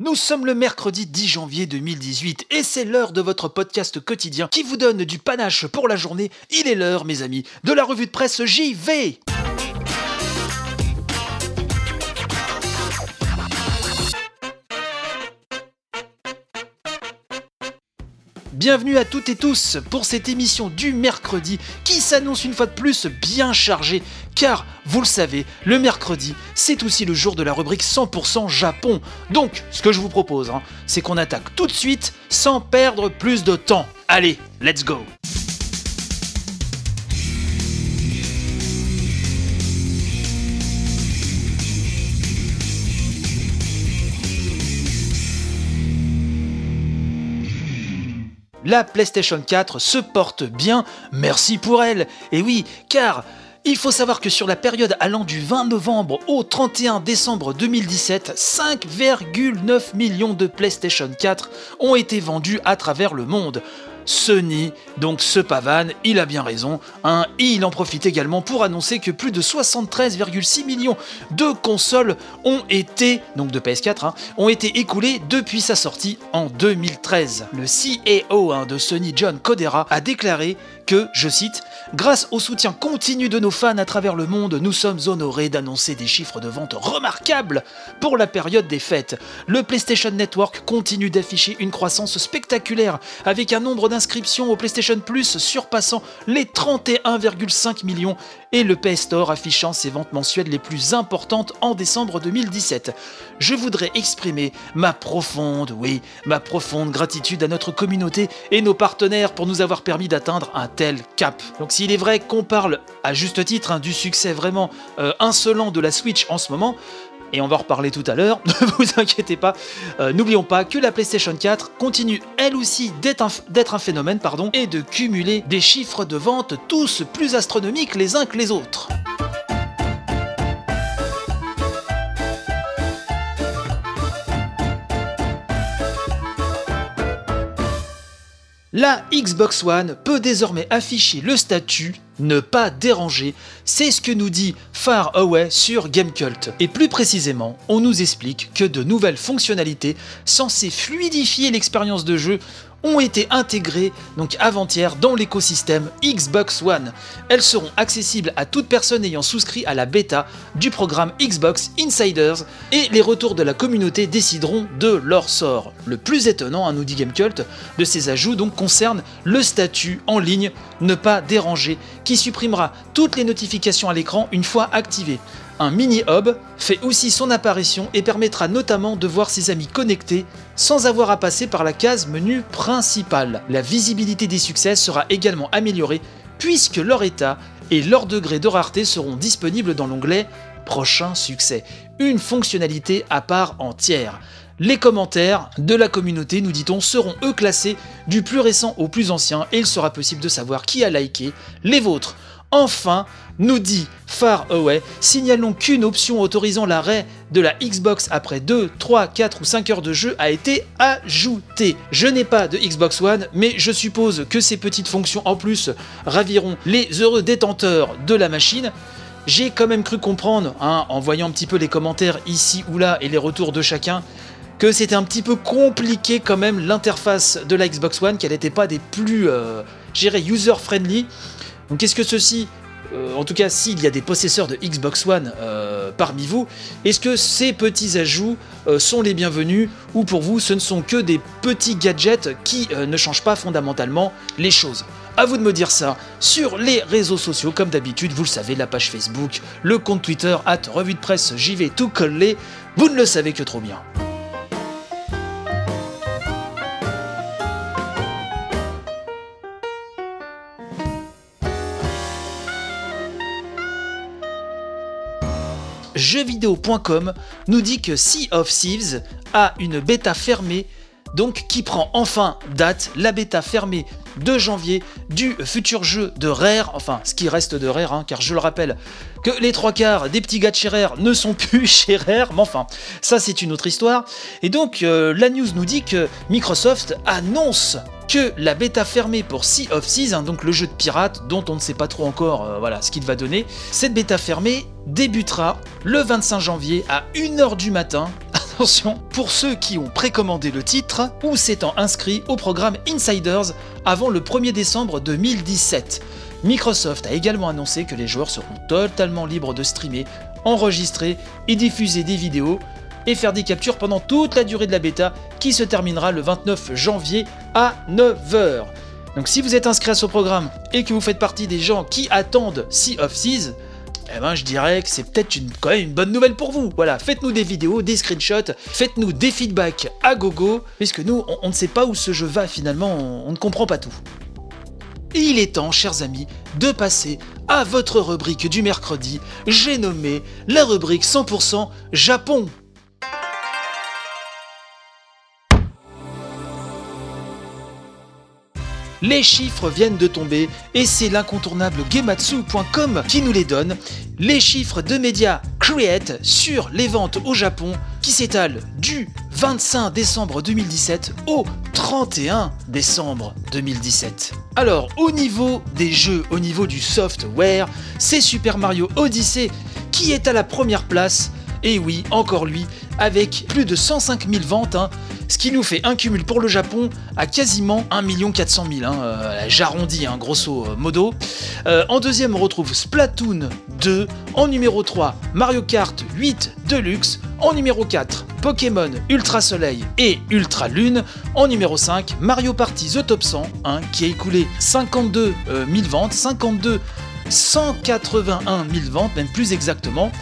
Nous sommes le mercredi 10 janvier 2018 et c'est l'heure de votre podcast quotidien qui vous donne du panache pour la journée. Il est l'heure, mes amis, de la revue de presse JV. Bienvenue à toutes et tous pour cette émission du mercredi qui s'annonce une fois de plus bien chargée car, vous le savez, le mercredi, c'est aussi le jour de la rubrique 100% Japon. Donc, ce que je vous propose, hein, c'est qu'on attaque tout de suite sans perdre plus de temps. Allez, let's go La PlayStation 4 se porte bien, merci pour elle. Et oui, car il faut savoir que sur la période allant du 20 novembre au 31 décembre 2017, 5,9 millions de PlayStation 4 ont été vendus à travers le monde. Sony, donc ce pavane, il a bien raison, hein, et il en profite également pour annoncer que plus de 73,6 millions de consoles ont été, donc de PS4, hein, ont été écoulées depuis sa sortie en 2013. Le CEO hein, de Sony, John Codera, a déclaré que, je cite, Grâce au soutien continu de nos fans à travers le monde, nous sommes honorés d'annoncer des chiffres de vente remarquables pour la période des fêtes. Le PlayStation Network continue d'afficher une croissance spectaculaire avec un nombre d'inscriptions au PlayStation Plus surpassant les 31,5 millions et le PS Store affichant ses ventes mensuelles les plus importantes en décembre 2017. Je voudrais exprimer ma profonde, oui, ma profonde gratitude à notre communauté et nos partenaires pour nous avoir permis d'atteindre un tel cap. Donc s'il est vrai qu'on parle à juste titre hein, du succès vraiment euh, insolent de la Switch en ce moment, et on va en reparler tout à l'heure, ne vous inquiétez pas. Euh, n'oublions pas que la PlayStation 4 continue elle aussi d'être un, phénomène pardon, et de cumuler des chiffres de vente tous plus astronomiques les uns que les autres. La Xbox One peut désormais afficher le statut ne pas déranger, c'est ce que nous dit Far Away sur Gamecult. Et plus précisément, on nous explique que de nouvelles fonctionnalités censées fluidifier l'expérience de jeu ont été intégrées donc avant-hier dans l'écosystème Xbox One. Elles seront accessibles à toute personne ayant souscrit à la bêta du programme Xbox Insiders et les retours de la communauté décideront de leur sort. Le plus étonnant, à nous dit Gamecult, de ces ajouts donc concerne le statut en ligne ne pas déranger qui supprimera toutes les notifications à l'écran une fois activé. Un mini-hub fait aussi son apparition et permettra notamment de voir ses amis connectés sans avoir à passer par la case menu principale. La visibilité des succès sera également améliorée puisque leur état et leur degré de rareté seront disponibles dans l'onglet Prochain succès, une fonctionnalité à part entière. Les commentaires de la communauté, nous dit-on, seront eux classés du plus récent au plus ancien et il sera possible de savoir qui a liké les vôtres. Enfin, nous dit Far Away, signalons qu'une option autorisant l'arrêt de la Xbox après 2, 3, 4 ou 5 heures de jeu a été ajoutée. Je n'ai pas de Xbox One, mais je suppose que ces petites fonctions en plus raviront les heureux détenteurs de la machine. J'ai quand même cru comprendre, hein, en voyant un petit peu les commentaires ici ou là et les retours de chacun, que c'était un petit peu compliqué quand même l'interface de la Xbox One, qu'elle n'était pas des plus, euh, user-friendly. Donc est-ce que ceci, euh, en tout cas s'il y a des possesseurs de Xbox One euh, parmi vous, est-ce que ces petits ajouts euh, sont les bienvenus ou pour vous ce ne sont que des petits gadgets qui ne changent pas fondamentalement les choses? À vous de me dire ça sur les réseaux sociaux, comme d'habitude, vous le savez, la page Facebook, le compte Twitter, at revue de presse, j'y vais tout coller, vous ne le savez que trop bien. jeuxvideo.com nous dit que Sea of Thieves a une bêta fermée donc qui prend enfin date, la bêta fermée de janvier du futur jeu de Rare, enfin ce qui reste de Rare, hein, car je le rappelle que les trois quarts des petits gars de chez Rare ne sont plus chez Rare, mais enfin ça c'est une autre histoire. Et donc euh, la news nous dit que Microsoft annonce que la bêta fermée pour Sea of Seas, hein, donc le jeu de pirates dont on ne sait pas trop encore euh, voilà, ce qu'il va donner, cette bêta fermée débutera le 25 janvier à 1h du matin attention, pour ceux qui ont précommandé le titre ou s'étant inscrits au programme Insiders avant le 1er décembre 2017. Microsoft a également annoncé que les joueurs seront totalement libres de streamer, enregistrer et diffuser des vidéos et faire des captures pendant toute la durée de la bêta qui se terminera le 29 janvier à 9h. Donc si vous êtes inscrit à ce programme et que vous faites partie des gens qui attendent Sea of Seas, eh ben, je dirais que c'est peut-être quand même une bonne nouvelle pour vous. Voilà, faites-nous des vidéos, des screenshots, faites-nous des feedbacks à gogo, puisque nous, on, ne sait pas où ce jeu va finalement, on ne comprend pas tout. Il est temps, chers amis, de passer à votre rubrique du mercredi. J'ai nommé la rubrique 100% Japon. Les chiffres viennent de tomber et c'est l'incontournable Gematsu.com qui nous les donne. Les chiffres de médias Create sur les ventes au Japon qui s'étalent du 25 décembre 2017 au 31 décembre 2017. Alors, au niveau des jeux, au niveau du software, c'est Super Mario Odyssey qui est à la première place. Et oui, encore lui, avec plus de 105 000 ventes, hein, ce qui nous fait un cumul pour le Japon à quasiment 1 400 000. Hein, euh, j'arrondis, hein, grosso modo. Euh, en deuxième, on retrouve Splatoon 2. En numéro 3, Mario Kart 8 Deluxe. En numéro 4, Pokémon Ultra Soleil et Ultra Lune. En numéro 5, Mario Party The Top 100, hein, qui a écoulé 52 000 euh, ventes, 52 181 000 ventes, même plus exactement.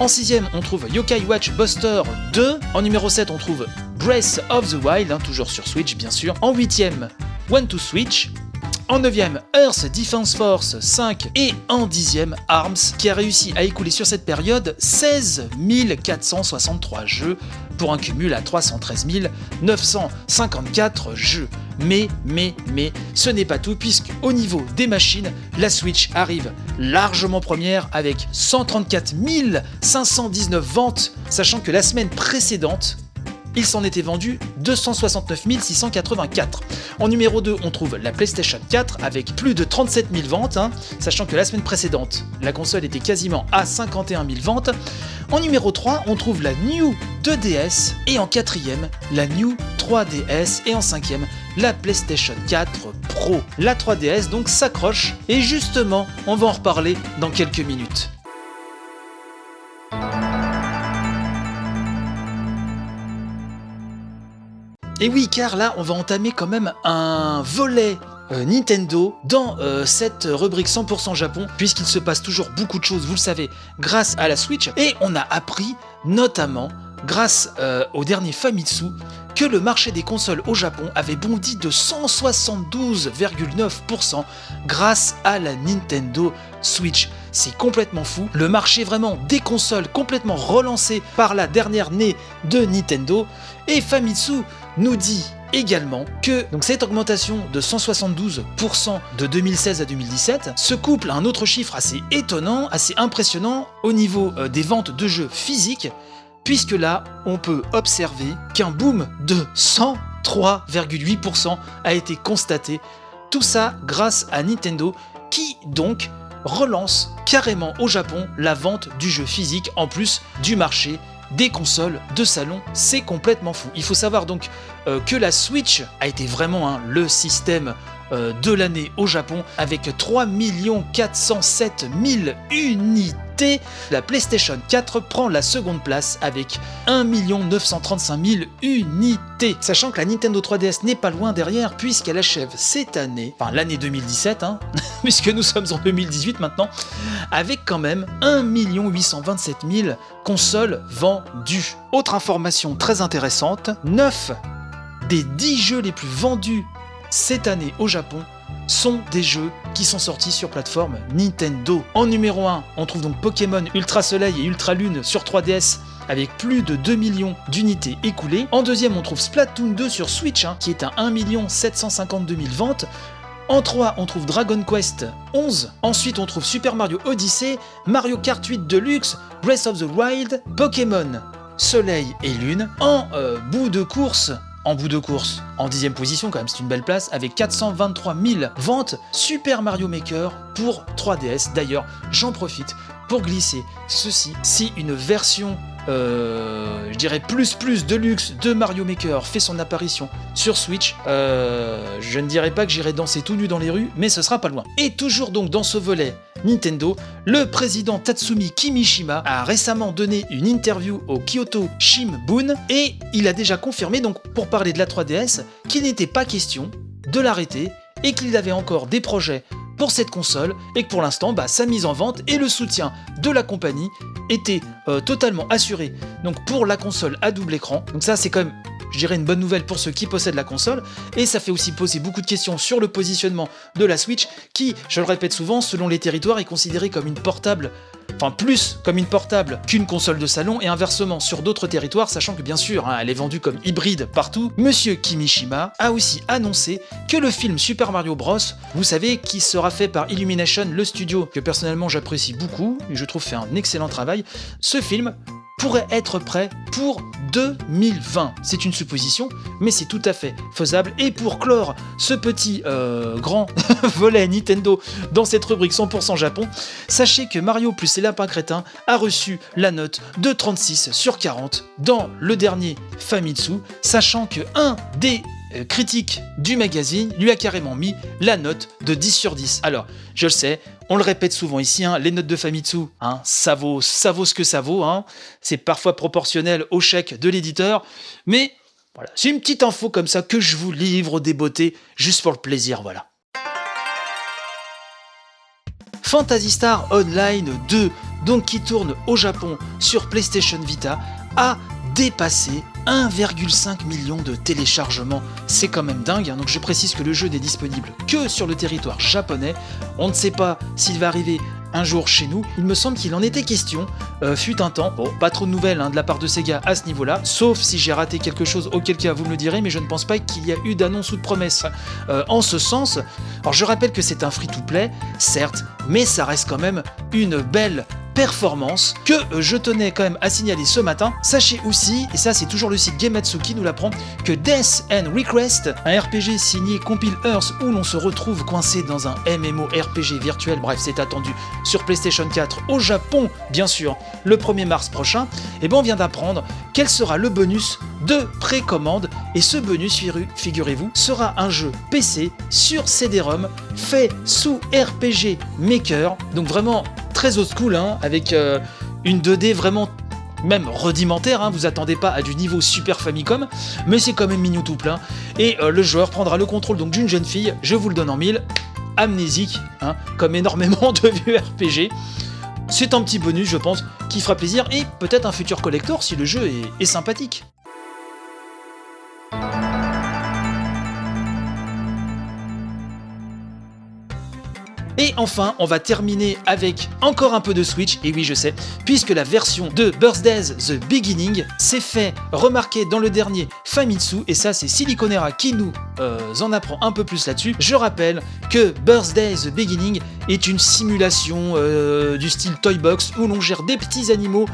En sixième, on trouve Yokai Watch Buster 2. En numéro 7, on trouve Breath of the Wild, hein, toujours sur Switch bien sûr. En huitième, One to Switch. En 9ème, Earth Defense Force 5 et en 10ème, ARMS, qui a réussi à écouler sur cette période 16 463 jeux pour un cumul à 313 954 jeux. Mais, mais, mais, ce n'est pas tout, puisque au niveau des machines, la Switch arrive largement première avec 134 519 ventes, sachant que la semaine précédente, il s'en était vendu 269 684. En numéro 2, on trouve la PlayStation 4 avec plus de 37 000 ventes, hein, sachant que la semaine précédente, la console était quasiment à 51 000 ventes. En numéro 3, on trouve la New 2DS et en quatrième, la New 3DS et en cinquième, la PlayStation 4 Pro. La 3DS donc s'accroche et justement, on va en reparler dans quelques minutes. Et oui, car là, on va entamer quand même un volet euh, Nintendo dans euh, cette rubrique 100% Japon, puisqu'il se passe toujours beaucoup de choses, vous le savez, grâce à la Switch. Et on a appris notamment, grâce euh, au dernier Famitsu, que le marché des consoles au Japon avait bondi de 172,9% grâce à la Nintendo Switch. C'est complètement fou. Le marché vraiment des consoles complètement relancé par la dernière née de Nintendo. Et Famitsu nous dit également que cette augmentation de 172% de 2016 à 2017 se couple à un autre chiffre assez étonnant, assez impressionnant au niveau euh, des ventes de jeux physiques puisque là, on peut observer qu'un boom de 103,8% a été constaté. Tout ça grâce à Nintendo qui donc relance carrément au Japon la vente du jeu physique en plus du marché des consoles de salon. C'est complètement fou. Il faut savoir donc euh, que la Switch a été vraiment hein, le système de l'année au Japon avec 3 407 000 unités la PlayStation 4 prend la seconde place avec 1 935 000 unités. Sachant que la Nintendo 3DS n'est pas loin derrière puisqu'elle achève cette année, enfin l'année 2017, hein, puisque nous sommes en 2018 maintenant, avec quand même 1 827 000 consoles vendues. Autre information très intéressante, 9 des 10 jeux les plus vendus cette année au Japon sont des jeux qui sont sortis sur plateforme Nintendo. En numéro 1, on trouve donc Pokémon Ultra Soleil et Ultra Lune sur 3DS avec plus de 2 millions d'unités écoulées. En deuxième, on trouve Splatoon 2 sur Switch, hein, qui est à 1 752 000 ventes. En 3, on trouve Dragon Quest 11. Ensuite, on trouve Super Mario Odyssey, Mario Kart 8 Deluxe, Breath of the Wild, Pokémon Soleil et Lune. En euh, bout de course, en bout de course, en dixième position quand même, c'est une belle place, avec 423 000 ventes Super Mario Maker pour 3DS. D'ailleurs, j'en profite pour glisser ceci. Si une version euh, je dirais plus plus de luxe de Mario Maker fait son apparition sur Switch, euh, je ne dirais pas que j'irai danser tout nu dans les rues, mais ce sera pas loin. Et toujours donc dans ce volet Nintendo, le président Tatsumi Kimishima a récemment donné une interview au Kyoto Shimbun et il a déjà confirmé donc pour parler de la 3DS qu'il n'était pas question de l'arrêter et qu'il avait encore des projets pour cette console et que pour l'instant bah, sa mise en vente et le soutien de la compagnie étaient euh, totalement assurés donc pour la console à double écran. Donc ça c'est quand même je dirais une bonne nouvelle pour ceux qui possèdent la console, et ça fait aussi poser beaucoup de questions sur le positionnement de la Switch, qui, je le répète souvent, selon les territoires, est considérée comme une portable enfin plus comme une portable qu'une console de salon. Et inversement sur d'autres territoires, sachant que bien sûr hein, elle est vendue comme hybride partout, Monsieur Kimishima a aussi annoncé que le film Super Mario Bros, vous savez, qui sera fait par Illumination, le studio que personnellement j'apprécie beaucoup et je trouve fait un excellent travail, ce film pourrait être prêt pour 2020. C'est une supposition, mais c'est tout à fait faisable. Et pour clore ce petit euh, grand volet Nintendo dans cette rubrique 100% Japon, sachez que Mario plus les lapins crétins a reçu la note de 36 sur 40 dans le dernier Famitsu, sachant que un des euh, critiques du magazine lui a carrément mis la note de 10 sur 10. Alors, je le sais, on le répète souvent ici, hein, les notes de Famitsu, hein, ça, vaut, ça vaut ce que ça vaut. Hein. C'est parfois proportionnel au chèque de l'éditeur. Mais voilà, c'est une petite info comme ça que je vous livre des beautés, juste pour le plaisir, voilà. Phantasy Star Online 2, donc qui tourne au Japon sur PlayStation Vita, a dépassé 1,5 million de téléchargements. C'est quand même dingue, hein. donc je précise que le jeu n'est disponible que sur le territoire japonais. On ne sait pas s'il va arriver un jour chez nous. Il me semble qu'il en était question, euh, fut un temps. Bon, pas trop de nouvelles hein, de la part de Sega à ce niveau-là, sauf si j'ai raté quelque chose, auquel cas vous me le direz, mais je ne pense pas qu'il y a eu d'annonce ou de promesse euh, en ce sens. Alors je rappelle que c'est un free-to-play, certes, mais ça reste quand même une belle performance que euh, je tenais quand même à signaler ce matin. Sachez aussi, et ça c'est toujours le site Gematsu qui nous l'apprend, que Death and Request, un RPG signé Compile Earth où l'on se retrouve coincé dans un MMORPG virtuel, bref c'est attendu sur PlayStation 4 au Japon bien sûr le 1er mars prochain, et eh ben on vient d'apprendre quel sera le bonus de précommande et ce bonus, figurez-vous, sera un jeu PC sur CD-ROM fait sous RPG Maker, donc vraiment très old school, hein, avec euh, une 2D vraiment même rudimentaire, hein, vous attendez pas à du niveau Super Famicom, mais c'est quand même mignon tout plein. Et euh, le joueur prendra le contrôle donc d'une jeune fille, je vous le donne en mille, amnésique, hein, comme énormément de vieux RPG. C'est un petit bonus, je pense, qui fera plaisir, et peut-être un futur collector si le jeu est sympathique. Et enfin, on va terminer avec encore un peu de Switch, et oui je sais, puisque la version de Birthdays The Beginning s'est fait remarquer dans le dernier Famitsu, et ça c'est Siliconera qui nous euh, en apprend un peu plus là-dessus. Je rappelle que Birthday The Beginning est une simulation euh, du style Toy Box où l'on gère des petits animaux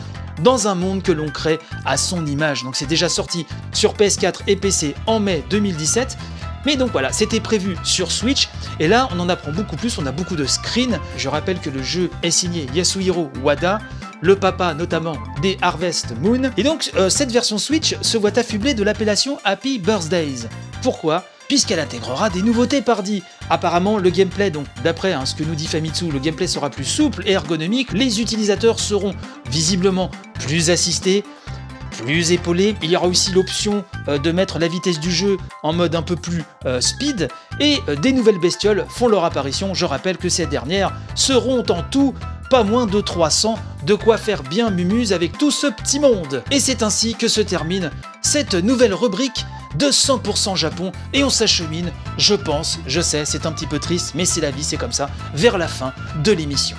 dans un monde que l'on crée à son image. Donc c'est déjà sorti sur PS4 et PC en mai 2017. Mais donc voilà, c'était prévu sur Switch, et là on en apprend beaucoup plus, on a beaucoup de screens. Je rappelle que le jeu est signé Yasuhiro Wada, le papa notamment des Harvest Moon. Et donc euh, cette version Switch se voit affublée de l'appellation Happy Birthdays. Pourquoi? Puisqu'elle intégrera des nouveautés pardi. Apparemment, le gameplay, donc d'après hein, ce que nous dit Famitsu, le gameplay sera plus souple et ergonomique, les utilisateurs seront visiblement plus assistés, plus épaulé. Il y aura aussi l'option euh, de mettre la vitesse du jeu en mode un peu plus euh, speed. Et euh, des nouvelles bestioles font leur apparition. Je rappelle que ces dernières seront en tout pas moins de 300, de quoi faire bien mumuse avec tout ce petit monde. Et c'est ainsi que se termine cette nouvelle rubrique de 100% Japon et on s'achemine, je pense, je sais, c'est un petit peu triste, mais c'est la vie, c'est comme ça, vers la fin de l'émission.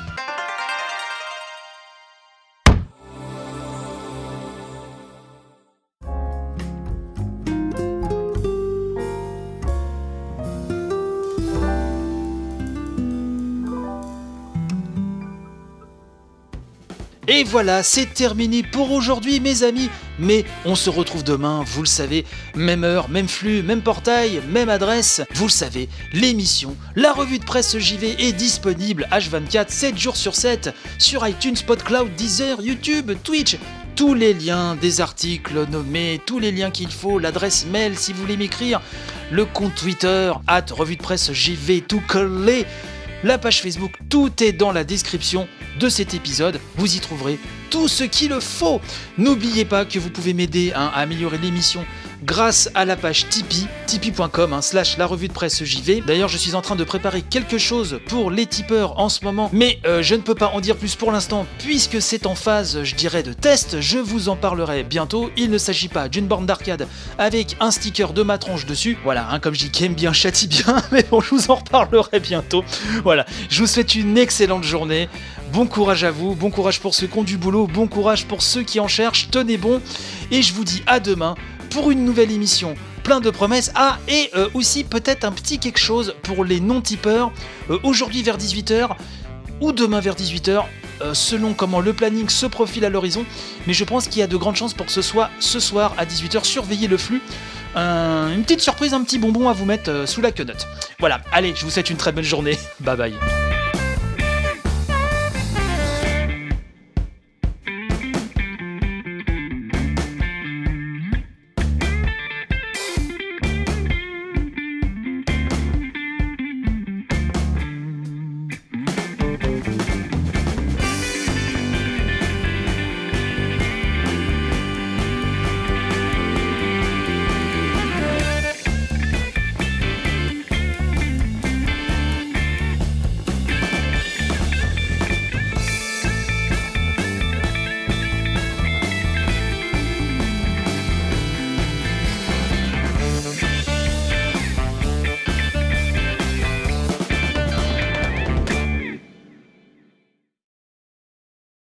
Et voilà, c'est terminé pour aujourd'hui mes amis, mais on se retrouve demain, vous le savez, même heure, même flux, même portail, même adresse, vous le savez, l'émission, la revue de presse JV est disponible H24 7 jours sur 7 sur iTunes, PodCloud, Deezer, YouTube, Twitch, tous les liens des articles nommés, tous les liens qu'il faut, l'adresse mail si vous voulez m'écrire, le compte Twitter, at revue de presse JV, tout collé, la page Facebook, tout est dans la description de cet épisode. Vous y trouverez tout ce qu'il faut. N'oubliez pas que vous pouvez m'aider à améliorer l'émission grâce à la page Tipeee, tipeee.com hein, slash la revue de presse JV. D'ailleurs, je suis en train de préparer quelque chose pour les tipeurs en ce moment, mais euh, je ne peux pas en dire plus pour l'instant puisque c'est en phase, je dirais, de test. Je vous en parlerai bientôt. Il ne s'agit pas d'une borne d'arcade avec un sticker de ma tronche dessus. Voilà, hein, comme je dis, qui bien châtie bien, mais bon, je vous en reparlerai bientôt. Voilà, je vous souhaite une excellente journée. Bon courage à vous, bon courage pour ceux qui ont du boulot, bon courage pour ceux qui en cherchent, tenez bon, et je vous dis à demain pour une nouvelle émission plein de promesses. Ah, et euh, aussi peut-être un petit quelque chose pour les non-tipeurs, euh, aujourd'hui vers 18h ou demain vers 18h. euh, selon comment le planning se profile à l'horizon, mais je pense qu'il y a de grandes chances pour que ce soit ce soir à 18h. Surveillez le flux. Un- une petite surprise, un petit bonbon à vous mettre sous la quenotte. Voilà, allez, je vous souhaite une très belle journée. Bye bye.